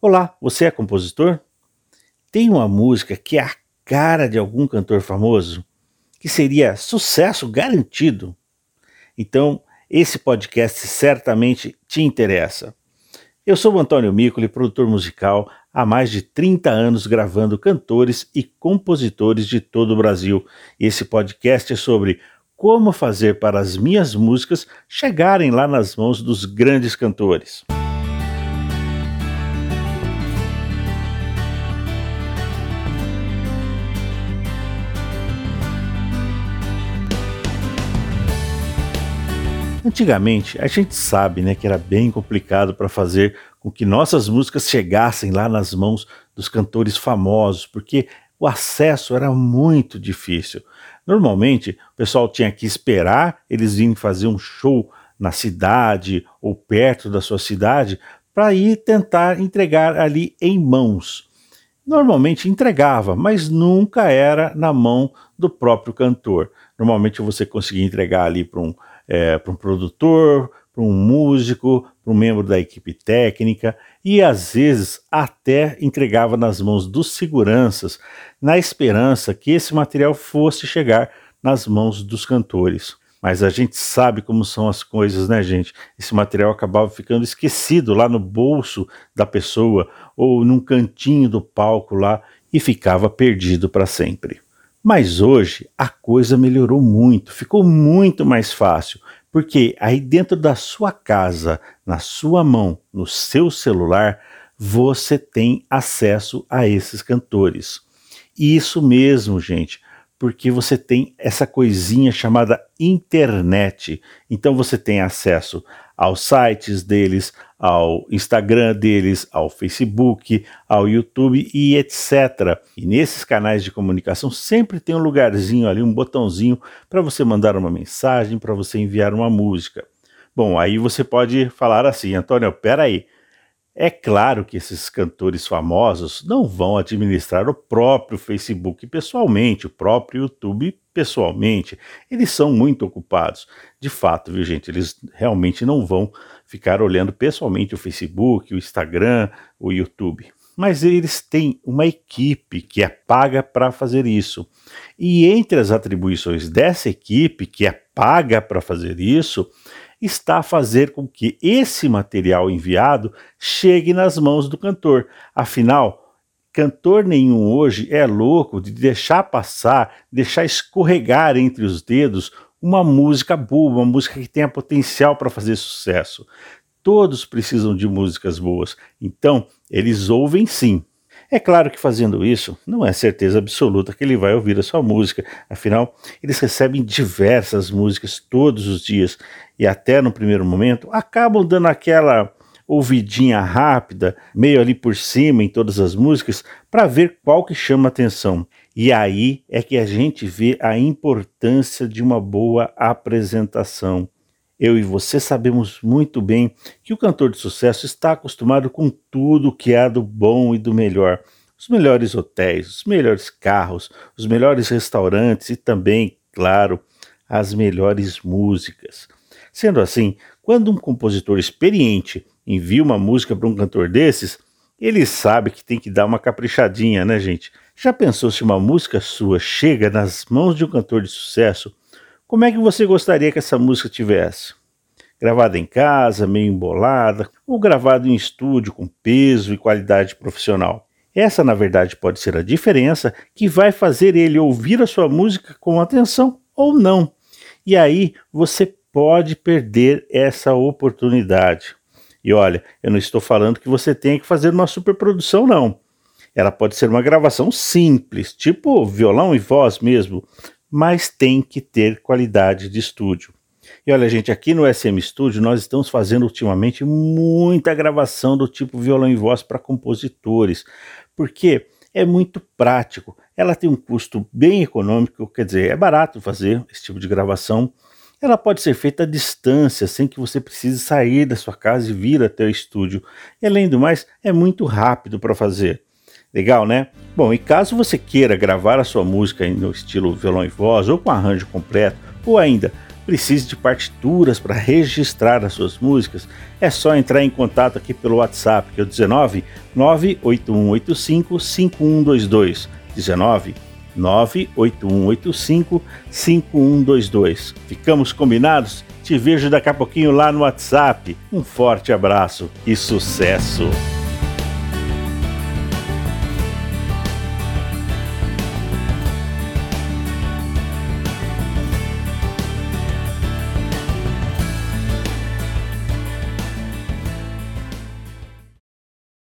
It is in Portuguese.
Olá, você é compositor? Tem uma música que é a cara de algum cantor famoso que seria sucesso garantido? Então, esse podcast certamente te interessa. Eu sou o Antônio Micoli, produtor musical, há mais de 30 anos gravando cantores e compositores de todo o Brasil. Esse podcast é sobre como fazer para as minhas músicas chegarem lá nas mãos dos grandes cantores. Antigamente, a gente sabe né, que era bem complicado para fazer com que nossas músicas chegassem lá nas mãos dos cantores famosos, porque o acesso era muito difícil. Normalmente, o pessoal tinha que esperar eles virem fazer um show na cidade ou perto da sua cidade para ir tentar entregar ali em mãos. Normalmente entregava, mas nunca era na mão do próprio cantor. Normalmente você conseguia entregar ali para um é, para um produtor, para um músico, para um membro da equipe técnica e às vezes até entregava nas mãos dos seguranças, na esperança que esse material fosse chegar nas mãos dos cantores. Mas a gente sabe como são as coisas, né, gente? Esse material acabava ficando esquecido lá no bolso da pessoa ou num cantinho do palco lá e ficava perdido para sempre. Mas hoje a coisa melhorou muito, ficou muito mais fácil, porque aí dentro da sua casa, na sua mão, no seu celular, você tem acesso a esses cantores. Isso mesmo, gente porque você tem essa coisinha chamada internet. Então você tem acesso aos sites deles, ao Instagram deles, ao Facebook, ao YouTube e etc. E nesses canais de comunicação sempre tem um lugarzinho ali, um botãozinho para você mandar uma mensagem, para você enviar uma música. Bom, aí você pode falar assim, Antônio, peraí, aí é claro que esses cantores famosos não vão administrar o próprio Facebook pessoalmente, o próprio YouTube pessoalmente. Eles são muito ocupados. De fato, viu, gente? Eles realmente não vão ficar olhando pessoalmente o Facebook, o Instagram, o YouTube. Mas eles têm uma equipe que é paga para fazer isso. E entre as atribuições dessa equipe, que é paga para fazer isso, está a fazer com que esse material enviado chegue nas mãos do cantor. Afinal, cantor nenhum hoje é louco de deixar passar, deixar escorregar entre os dedos uma música boa, uma música que tenha potencial para fazer sucesso. Todos precisam de músicas boas, então eles ouvem sim, é claro que fazendo isso não é certeza absoluta que ele vai ouvir a sua música, afinal, eles recebem diversas músicas todos os dias e até no primeiro momento acabam dando aquela ouvidinha rápida, meio ali por cima em todas as músicas, para ver qual que chama atenção. E aí é que a gente vê a importância de uma boa apresentação. Eu e você sabemos muito bem que o cantor de sucesso está acostumado com tudo que há do bom e do melhor. Os melhores hotéis, os melhores carros, os melhores restaurantes e também, claro, as melhores músicas. Sendo assim, quando um compositor experiente envia uma música para um cantor desses, ele sabe que tem que dar uma caprichadinha, né, gente? Já pensou se uma música sua chega nas mãos de um cantor de sucesso como é que você gostaria que essa música tivesse? Gravada em casa, meio embolada, ou gravada em estúdio com peso e qualidade profissional? Essa, na verdade, pode ser a diferença que vai fazer ele ouvir a sua música com atenção ou não. E aí você pode perder essa oportunidade. E olha, eu não estou falando que você tenha que fazer uma superprodução, não. Ela pode ser uma gravação simples, tipo violão e voz mesmo, mas tem que ter qualidade de estúdio. E olha, gente, aqui no SM Studio nós estamos fazendo ultimamente muita gravação do tipo violão e voz para compositores, porque é muito prático. Ela tem um custo bem econômico, quer dizer, é barato fazer esse tipo de gravação. Ela pode ser feita à distância, sem que você precise sair da sua casa e vir até o estúdio. E além do mais, é muito rápido para fazer. Legal, né? Bom, e caso você queira gravar a sua música no estilo violão e voz, ou com arranjo completo, ou ainda precise de partituras para registrar as suas músicas, é só entrar em contato aqui pelo WhatsApp, que é o 19 98185 5122. 19 98185 5122. Ficamos combinados? Te vejo daqui a pouquinho lá no WhatsApp. Um forte abraço e sucesso!